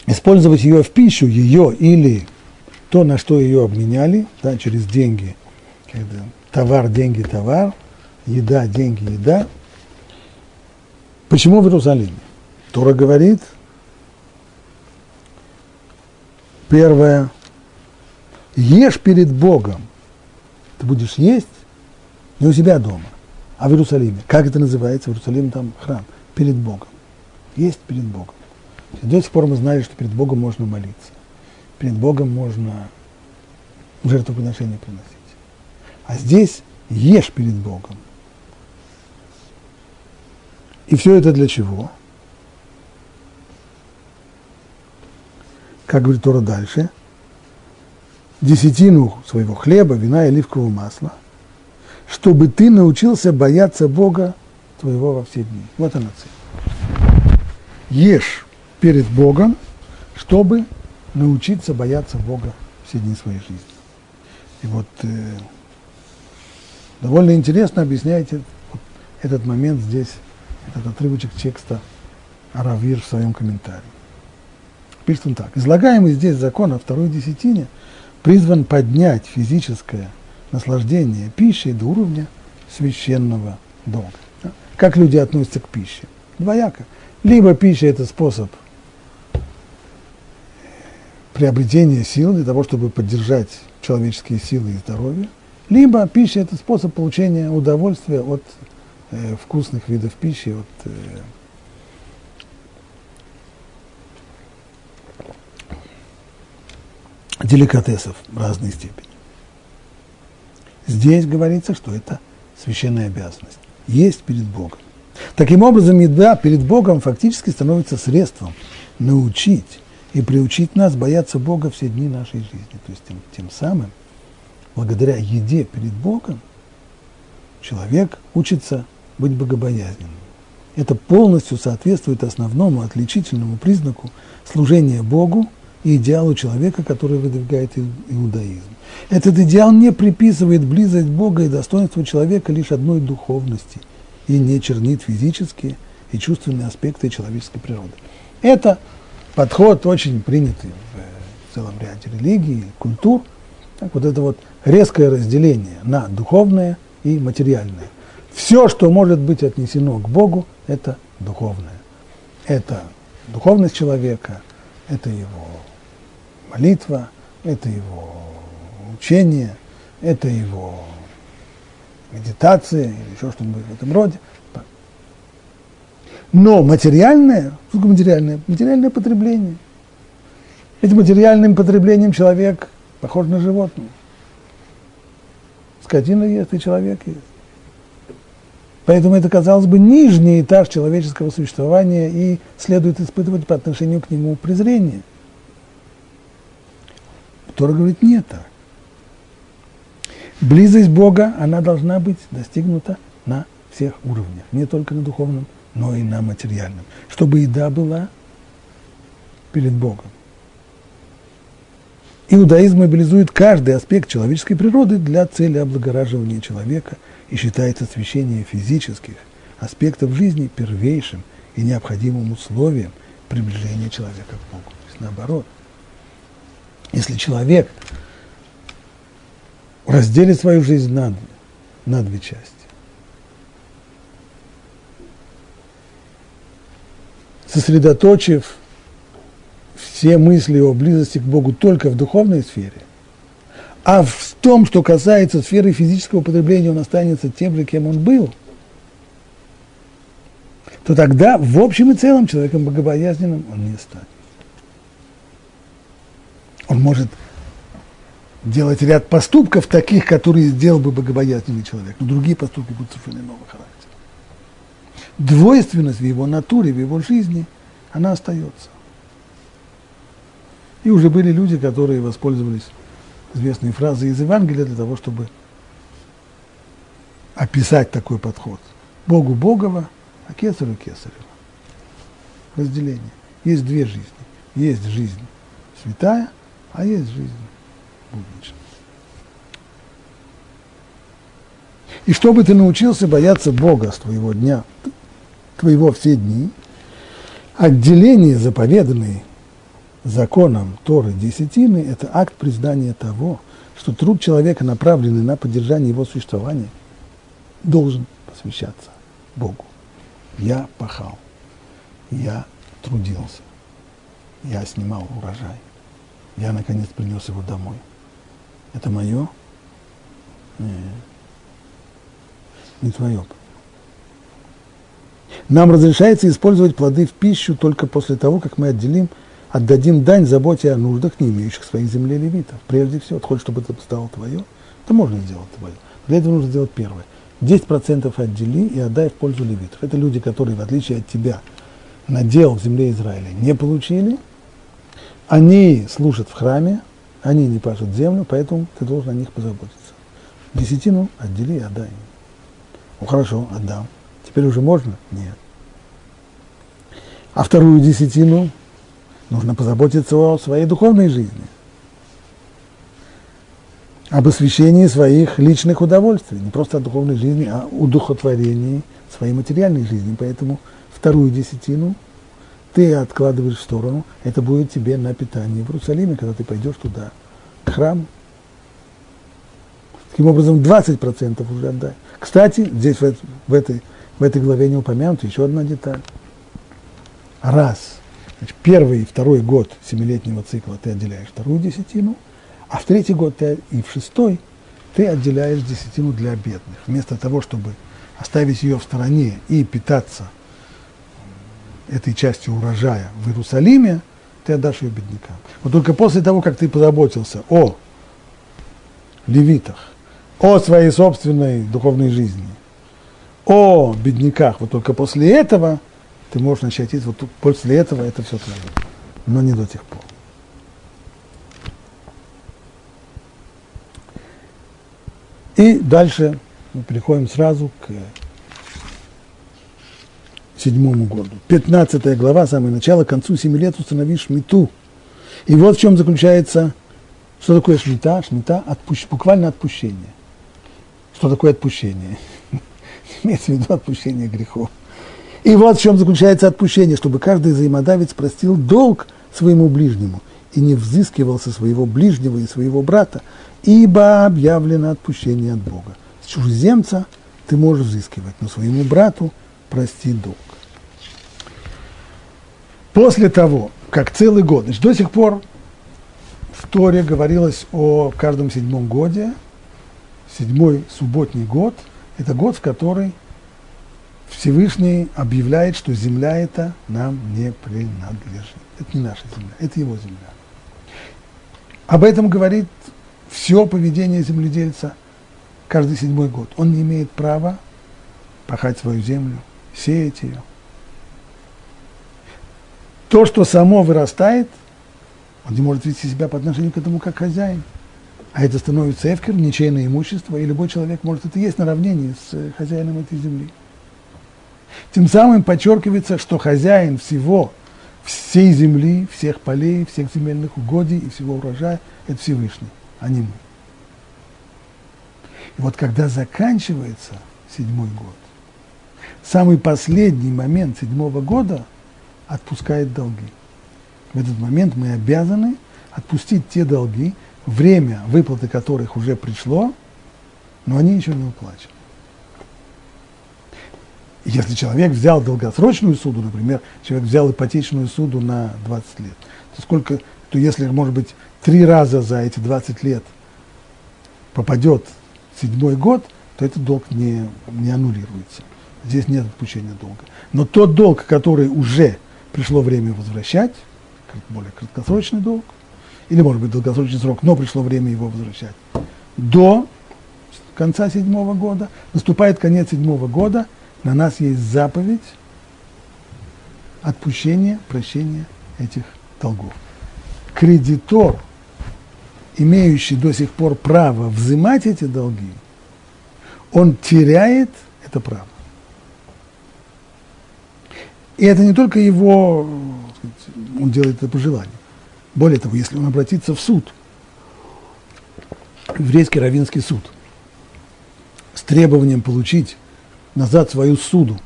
A: использовать ее в пищу, ее или то, на что ее обменяли, да, через деньги, когда товар, деньги, товар, еда, деньги, еда. Почему в Иерусалиме? Тора говорит, первое, ешь перед Богом. Ты будешь есть не у себя дома, а в Иерусалиме. Как это называется? В Иерусалиме там храм. Перед Богом. Есть перед Богом. До сих пор мы знали, что перед Богом можно молиться. Перед Богом можно жертвоприношение приносить. А здесь ешь перед Богом. И все это для чего? Как говорит Тора дальше, десятину своего хлеба, вина и оливкового масла, чтобы ты научился бояться Бога твоего во все дни. Вот она цель. Ешь перед Богом, чтобы научиться бояться Бога все дни своей жизни. И вот э, довольно интересно объясняете вот этот момент здесь, этот отрывочек текста Аравир в своем комментарии. Пишет он так. Излагаемый здесь закон о второй десятине призван поднять физическое наслаждение пищей до уровня священного долга. Как люди относятся к пище? Двояко. Либо пища – это способ приобретения сил для того, чтобы поддержать человеческие силы и здоровье, либо пища – это способ получения удовольствия от э, вкусных видов пищи, от э, деликатесов разной степени. Здесь говорится, что это священная обязанность. Есть перед Богом. Таким образом, еда перед Богом фактически становится средством научить и приучить нас бояться Бога все дни нашей жизни. То есть тем, тем самым, благодаря еде перед Богом, человек учится быть богобоязненным. Это полностью соответствует основному отличительному признаку служения Богу идеалу человека, который выдвигает иудаизм. Этот идеал не приписывает близость Бога и достоинство человека лишь одной духовности и не чернит физические и чувственные аспекты человеческой природы. Это подход очень принятый в целом ряде религий, культур. Так, вот это вот резкое разделение на духовное и материальное. Все, что может быть отнесено к Богу, это духовное. Это духовность человека, это его молитва, это его учение, это его медитация или еще что-нибудь в этом роде. Но материальное, что такое материальное? Материальное потребление. Этим материальным потреблением человек похож на животное. Скотина ест, и человек ест. Поэтому это, казалось бы, нижний этаж человеческого существования и следует испытывать по отношению к нему презрение. Тора говорит, нет так. Близость Бога, она должна быть достигнута на всех уровнях, не только на духовном, но и на материальном, чтобы еда была перед Богом. Иудаизм мобилизует каждый аспект человеческой природы для цели облагораживания человека и считает освящение физических аспектов жизни первейшим и необходимым условием приближения человека к Богу. То есть наоборот – если человек разделит свою жизнь на, на две части, сосредоточив все мысли о близости к Богу только в духовной сфере, а в том, что касается сферы физического потребления, он останется тем же, кем он был, то тогда в общем и целом человеком богобоязненным он не станет. Он может делать ряд поступков таких, которые сделал бы богобоязненный человек, но другие поступки будут совершенно иного характера. Двойственность в его натуре, в его жизни, она остается. И уже были люди, которые воспользовались известной фразой из Евангелия для того, чтобы описать такой подход. Богу Богова, а Кесарю Кесарева. Разделение. Есть две жизни. Есть жизнь святая – а есть жизнь будничная. И чтобы ты научился бояться Бога с твоего дня, твоего все дни, отделение заповеданный законом Торы десятины – это акт признания того, что труд человека, направленный на поддержание его существования, должен посвящаться Богу. Я пахал, я трудился, я снимал урожай – я, наконец, принес его домой. Это мое? Нет. Не твое. Нам разрешается использовать плоды в пищу только после того, как мы отделим, отдадим дань заботе о нуждах, не имеющих своей земле левитов. Прежде всего, ты хочешь, чтобы это стало твое, то можно сделать твое. Для этого нужно сделать первое. 10% отдели и отдай в пользу левитов. Это люди, которые, в отличие от тебя, надел в земле Израиля не получили – они служат в храме, они не пашут землю, поэтому ты должен о них позаботиться. Десятину отдели и отдай. Ну хорошо, отдам. Теперь уже можно? Нет. А вторую десятину нужно позаботиться о своей духовной жизни. Об освящении своих личных удовольствий. Не просто о духовной жизни, а о удухотворении своей материальной жизни, поэтому вторую десятину ты откладываешь в сторону, это будет тебе на питание в Иерусалиме, когда ты пойдешь туда, к храму. Таким образом, 20% уже отдай. Кстати, здесь в, в, этой, в этой главе не упомянута еще одна деталь. Раз значит, первый и второй год семилетнего цикла ты отделяешь вторую десятину, а в третий год ты, и в шестой ты отделяешь десятину для бедных. Вместо того, чтобы оставить ее в стороне и питаться этой частью урожая в Иерусалиме, ты отдашь ее беднякам. Вот только после того, как ты позаботился о левитах, о своей собственной духовной жизни, о бедняках. Вот только после этого ты можешь начать есть. Вот после этого это все твое. Но не до тех пор. И дальше мы переходим сразу к седьмому году. Пятнадцатая глава, самое начало, к концу семи лет установишь мету. И вот в чем заключается, что такое шмита? Шмита отпущ, буквально отпущение. Что такое отпущение? Имеется в виду отпущение грехов. И вот в чем заключается отпущение, чтобы каждый взаимодавец простил долг своему ближнему и не взыскивал со своего ближнего и своего брата, ибо объявлено отпущение от Бога. С чужеземца ты можешь взыскивать, но своему брату прости долг. После того, как целый год, значит, до сих пор в Торе говорилось о каждом седьмом годе, седьмой субботний год – это год, в который Всевышний объявляет, что земля эта нам не принадлежит. Это не наша земля, это его земля. Об этом говорит все поведение земледельца каждый седьмой год. Он не имеет права пахать свою землю, сеять ее. То, что само вырастает, он не может вести себя по отношению к этому как хозяин – а это становится эфкер, ничейное имущество, и любой человек может это есть на с э, хозяином этой земли. Тем самым подчеркивается, что хозяин всего, всей земли, всех полей, всех земельных угодий и всего урожая – это Всевышний, а не мы. И вот когда заканчивается седьмой год, самый последний момент седьмого года отпускает долги. В этот момент мы обязаны отпустить те долги, время выплаты которых уже пришло, но они еще не уплачены. Если человек взял долгосрочную суду, например, человек взял ипотечную суду на 20 лет, то сколько, то если, может быть, три раза за эти 20 лет попадет седьмой год, то этот долг не, не аннулируется. Здесь нет отпущения долга. Но тот долг, который уже пришло время возвращать, более краткосрочный долг, или, может быть, долгосрочный срок, но пришло время его возвращать, до конца седьмого года, наступает конец седьмого года, на нас есть заповедь отпущения, прощения этих долгов. Кредитор, имеющий до сих пор право взимать эти долги, он теряет это право. И это не только его, он делает это по желанию. Более того, если он обратится в суд, еврейский равинский суд, с требованием получить назад свою суду,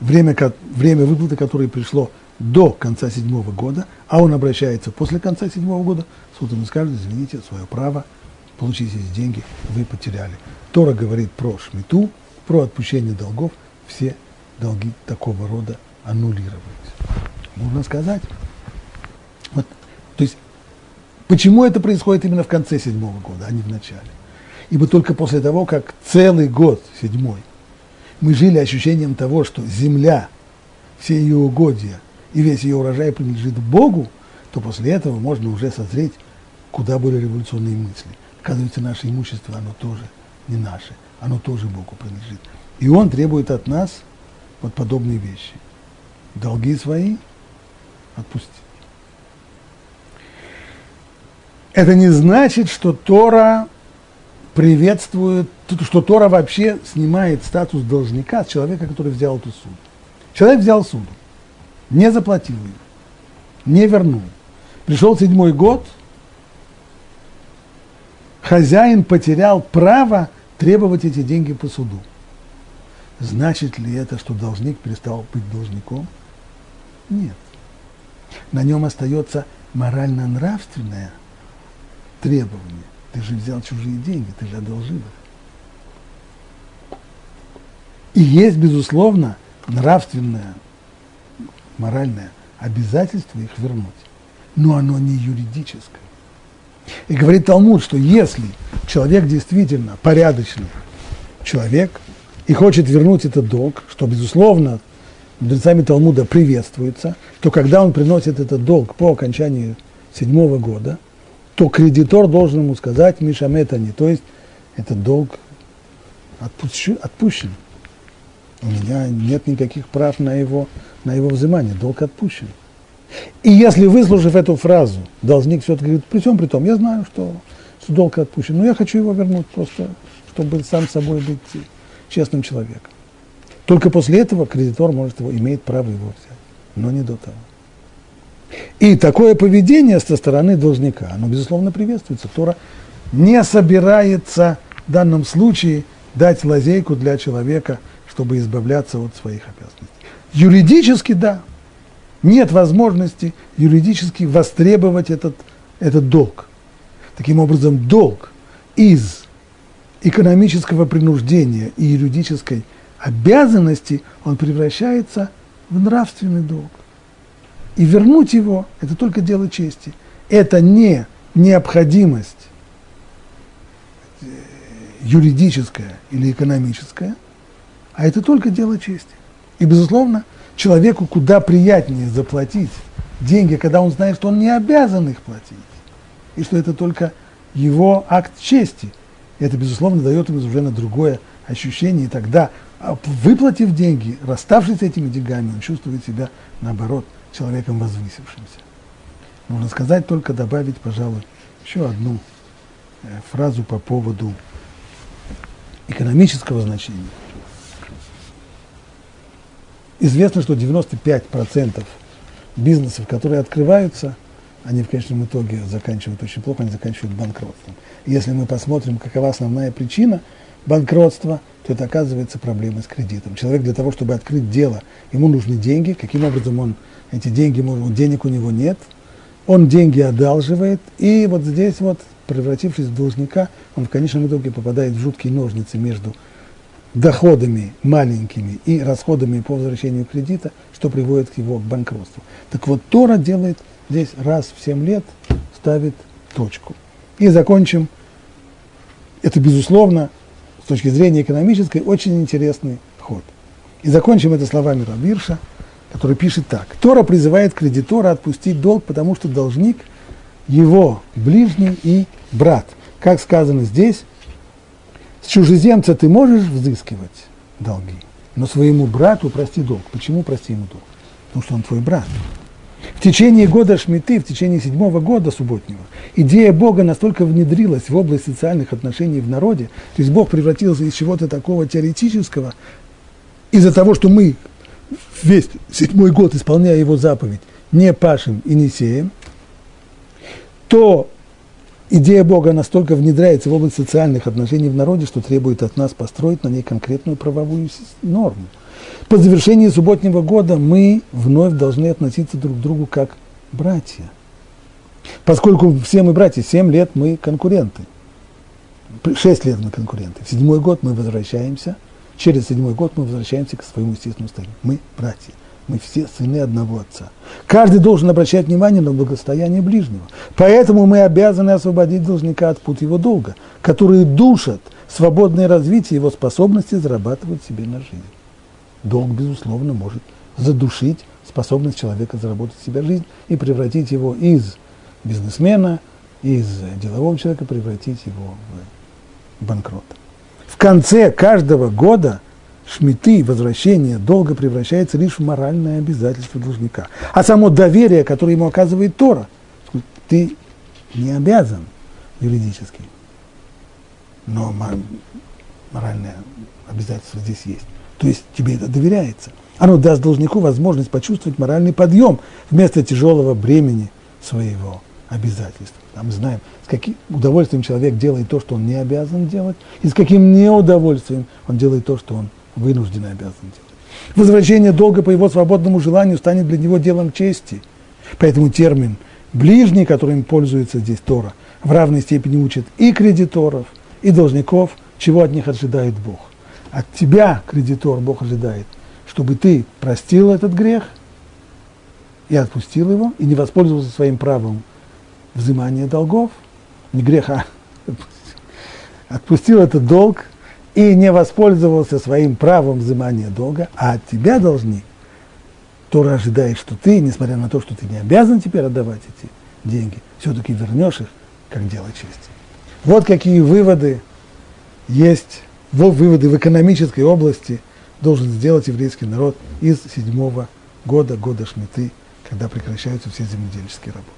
A: время, время выплаты которой пришло до конца седьмого года, а он обращается после конца седьмого года, суд ему скажет, извините, свое право, получить эти деньги вы потеряли. Тора говорит про шмиту, про отпущение долгов, все долги такого рода аннулировались. Можно сказать, вот, то есть, почему это происходит именно в конце седьмого года, а не в начале? Ибо только после того, как целый год, седьмой, мы жили ощущением того, что земля, все ее угодья и весь ее урожай принадлежит Богу, то после этого можно уже созреть куда более революционные мысли. Оказывается, наше имущество, оно тоже не наше, оно тоже Богу принадлежит. И Он требует от нас вот подобные вещи. Долги свои отпустить. Это не значит, что Тора приветствует, что Тора вообще снимает статус должника с человека, который взял эту суду. Человек взял суду, не заплатил ее, не вернул. Пришел седьмой год, хозяин потерял право требовать эти деньги по суду. Значит ли это, что должник перестал быть должником? Нет. На нем остается морально-нравственное требование. Ты же взял чужие деньги, ты же одолжил их. И есть, безусловно, нравственное, моральное обязательство их вернуть. Но оно не юридическое. И говорит Талмуд, что если человек действительно порядочный человек и хочет вернуть этот долг, что, безусловно, мудрецами Талмуда приветствуется, то когда он приносит этот долг по окончании седьмого года, то кредитор должен ему сказать Мишаметани, то есть этот долг отпущен. У меня нет никаких прав на его, на его взимание, долг отпущен. И если, выслушав эту фразу, должник все-таки говорит, при всем при том, я знаю, что, что долг отпущен, но я хочу его вернуть просто, чтобы сам собой быть честным человеком. Только после этого кредитор может его, имеет право его взять, но не до того. И такое поведение со стороны должника, оно, безусловно, приветствуется. Тора не собирается в данном случае дать лазейку для человека, чтобы избавляться от своих обязанностей. Юридически, да, нет возможности юридически востребовать этот, этот долг. Таким образом, долг из экономического принуждения и юридической обязанности, он превращается в нравственный долг. И вернуть его – это только дело чести. Это не необходимость э, юридическая или экономическая, а это только дело чести. И, безусловно, человеку куда приятнее заплатить деньги, когда он знает, что он не обязан их платить, и что это только его акт чести. Это, безусловно, дает уже на другое ощущение, и тогда, а, выплатив деньги, расставшись с этими деньгами, он чувствует себя, наоборот, человеком возвысившимся. Можно сказать только, добавить, пожалуй, еще одну э, фразу по поводу экономического значения. Известно, что 95% бизнесов, которые открываются, они в конечном итоге заканчивают очень плохо, они заканчивают банкротством. Если мы посмотрим, какова основная причина банкротства, то это оказывается проблемой с кредитом. Человек для того, чтобы открыть дело, ему нужны деньги. Каким образом он эти деньги, денег у него нет, он деньги одалживает, и вот здесь вот, превратившись в должника, он в конечном итоге попадает в жуткие ножницы между доходами маленькими и расходами по возвращению кредита, что приводит его к банкротству. Так вот, Тора делает здесь раз в 7 лет, ставит точку. И закончим. Это, безусловно, с точки зрения экономической, очень интересный ход. И закончим это словами Рабирша, который пишет так. Тора призывает кредитора отпустить долг, потому что должник – его ближний и брат. Как сказано здесь, с чужеземца ты можешь взыскивать долги, но своему брату прости долг. Почему прости ему долг? Потому что он твой брат. В течение года Шмиты, в течение седьмого года субботнего, идея Бога настолько внедрилась в область социальных отношений в народе, то есть Бог превратился из чего-то такого теоретического, из-за того, что мы весь седьмой год, исполняя его заповедь, не пашем и не сеем, то идея Бога настолько внедряется в область социальных отношений в народе, что требует от нас построить на ней конкретную правовую норму. По завершении субботнего года мы вновь должны относиться друг к другу как братья. Поскольку все мы братья, семь лет мы конкуренты. шесть лет мы конкуренты. В седьмой год мы возвращаемся, через седьмой год мы возвращаемся к своему естественному состоянию. Мы братья. Мы все сыны одного отца. Каждый должен обращать внимание на благосостояние ближнего. Поэтому мы обязаны освободить должника от пут его долга, которые душат свободное развитие его способности зарабатывать себе на жизнь. Долг, безусловно, может задушить способность человека заработать себе жизнь и превратить его из бизнесмена, из делового человека, превратить его в банкрота. В конце каждого года – шмиты, возвращение долга превращается лишь в моральное обязательство должника. А само доверие, которое ему оказывает Тора, ты не обязан юридически, но моральное обязательство здесь есть. То есть тебе это доверяется. Оно даст должнику возможность почувствовать моральный подъем вместо тяжелого бремени своего обязательства. А мы знаем, с каким удовольствием человек делает то, что он не обязан делать, и с каким неудовольствием он делает то, что он вынужденно обязан делать. Возвращение долга по его свободному желанию станет для него делом чести. Поэтому термин «ближний», которым пользуется здесь Тора, в равной степени учит и кредиторов, и должников, чего от них ожидает Бог. От тебя, кредитор, Бог ожидает, чтобы ты простил этот грех и отпустил его, и не воспользовался своим правом взимания долгов, не греха, отпустил. Этот долг и не воспользовался своим правом взимания долга, а от тебя должны, Тора ожидает, что ты, несмотря на то, что ты не обязан теперь отдавать эти деньги, все-таки вернешь их, как дело чести. Вот какие выводы есть, выводы в экономической области должен сделать еврейский народ из седьмого года, года Шмиты, когда прекращаются все земледельческие работы.